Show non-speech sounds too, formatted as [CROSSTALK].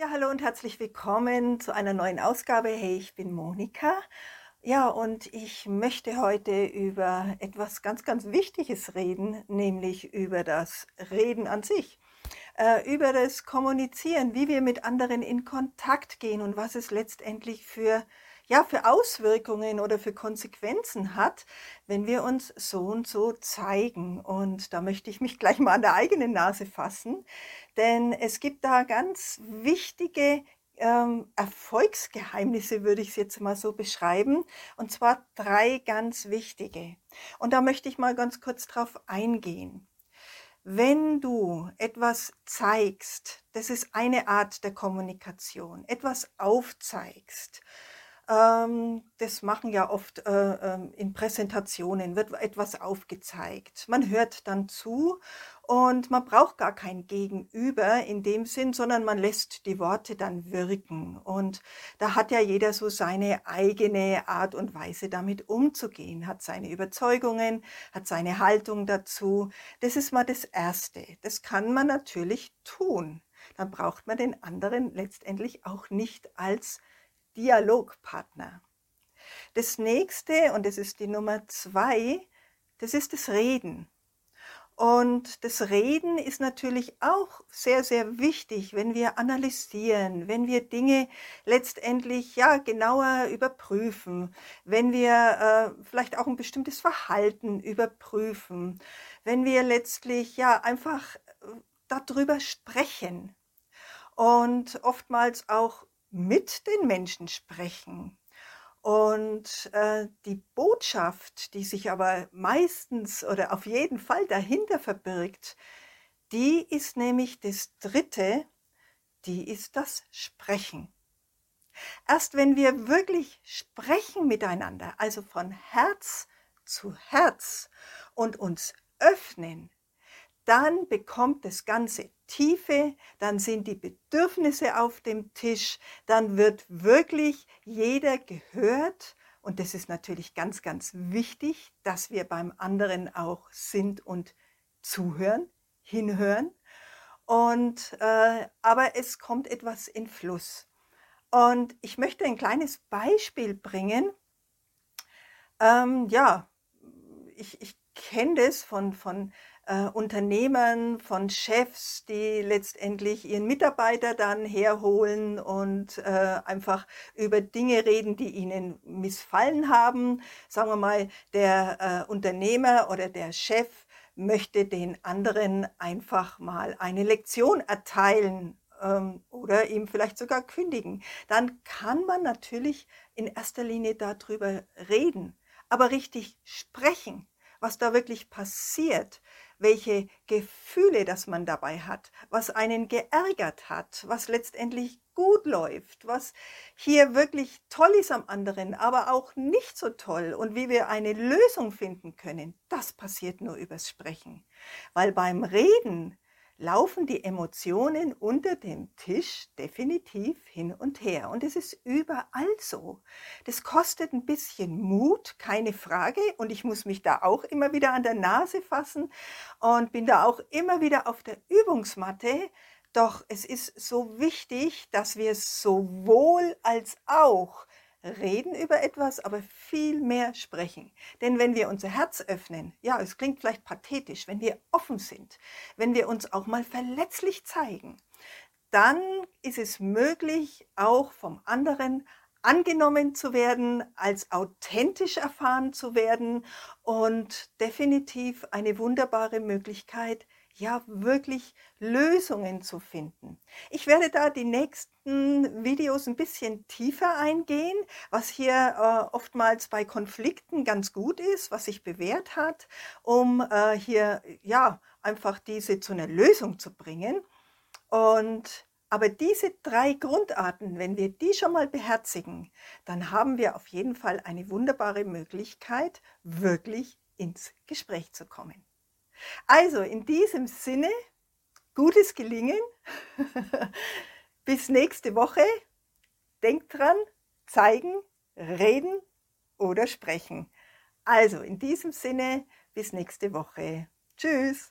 Hallo und herzlich willkommen zu einer neuen Ausgabe. Hey, ich bin Monika. Ja, und ich möchte heute über etwas ganz, ganz Wichtiges reden, nämlich über das Reden an sich, äh, über das Kommunizieren, wie wir mit anderen in Kontakt gehen und was es letztendlich für ja, für Auswirkungen oder für Konsequenzen hat, wenn wir uns so und so zeigen. Und da möchte ich mich [LAUGHS] gleich mal an der eigenen Nase fassen, denn es gibt da ganz wichtige ähm, Erfolgsgeheimnisse, würde ich es jetzt mal so beschreiben. Und zwar drei ganz wichtige. Und da möchte ich mal ganz kurz drauf eingehen. Wenn du etwas zeigst, das ist eine Art der Kommunikation, etwas aufzeigst, das machen ja oft äh, ähm, in Präsentationen, wird etwas aufgezeigt. Man hört dann zu und man braucht gar kein Gegenüber in dem Sinn, sondern man lässt die Worte dann wirken. Und da hat ja jeder so seine eigene Art und Weise damit umzugehen, hat seine Überzeugungen, hat seine Haltung dazu. Das ist mal das Erste. Das kann man natürlich tun. Dann braucht man den anderen letztendlich auch nicht als Dialogpartner. Das nächste, und das ist die Nummer zwei, das ist das Reden. Und das Reden ist natürlich auch sehr, sehr wichtig, wenn wir analysieren, wenn wir Dinge letztendlich ja genauer überprüfen, wenn wir äh, vielleicht auch ein bestimmtes Verhalten überprüfen, wenn wir letztlich ja einfach äh, darüber sprechen und oftmals auch mit den Menschen sprechen. Und äh, die Botschaft, die sich aber meistens oder auf jeden Fall dahinter verbirgt, die ist nämlich das Dritte, die ist das Sprechen. Erst wenn wir wirklich sprechen miteinander, also von Herz zu Herz und uns öffnen, dann bekommt das Ganze Tiefe, dann sind die Bedürfnisse auf dem Tisch, dann wird wirklich jeder gehört. Und das ist natürlich ganz, ganz wichtig, dass wir beim anderen auch sind und zuhören, hinhören. Und, äh, aber es kommt etwas in Fluss. Und ich möchte ein kleines Beispiel bringen. Ähm, ja, ich, ich kenne das von, von äh, Unternehmen, von Chefs, die letztendlich ihren Mitarbeiter dann herholen und äh, einfach über Dinge reden, die ihnen missfallen haben. Sagen wir mal, der äh, Unternehmer oder der Chef möchte den anderen einfach mal eine Lektion erteilen ähm, oder ihm vielleicht sogar kündigen. Dann kann man natürlich in erster Linie darüber reden, aber richtig sprechen, was da wirklich passiert welche Gefühle das man dabei hat, was einen geärgert hat, was letztendlich gut läuft, was hier wirklich toll ist am anderen, aber auch nicht so toll und wie wir eine Lösung finden können, das passiert nur übers Sprechen. Weil beim Reden laufen die Emotionen unter dem Tisch definitiv hin und her. Und es ist überall so. Das kostet ein bisschen Mut, keine Frage. Und ich muss mich da auch immer wieder an der Nase fassen und bin da auch immer wieder auf der Übungsmatte. Doch es ist so wichtig, dass wir sowohl als auch reden über etwas, aber viel mehr sprechen. Denn wenn wir unser Herz öffnen, ja, es klingt vielleicht pathetisch, wenn wir offen sind, wenn wir uns auch mal verletzlich zeigen, dann ist es möglich, auch vom anderen angenommen zu werden, als authentisch erfahren zu werden und definitiv eine wunderbare Möglichkeit, ja wirklich Lösungen zu finden. Ich werde da die nächsten Videos ein bisschen tiefer eingehen, was hier äh, oftmals bei Konflikten ganz gut ist, was sich bewährt hat, um äh, hier ja einfach diese zu einer Lösung zu bringen. Und aber diese drei Grundarten, wenn wir die schon mal beherzigen, dann haben wir auf jeden Fall eine wunderbare Möglichkeit, wirklich ins Gespräch zu kommen. Also in diesem Sinne, gutes Gelingen. [LAUGHS] Bis nächste Woche. Denkt dran, zeigen, reden oder sprechen. Also in diesem Sinne, bis nächste Woche. Tschüss.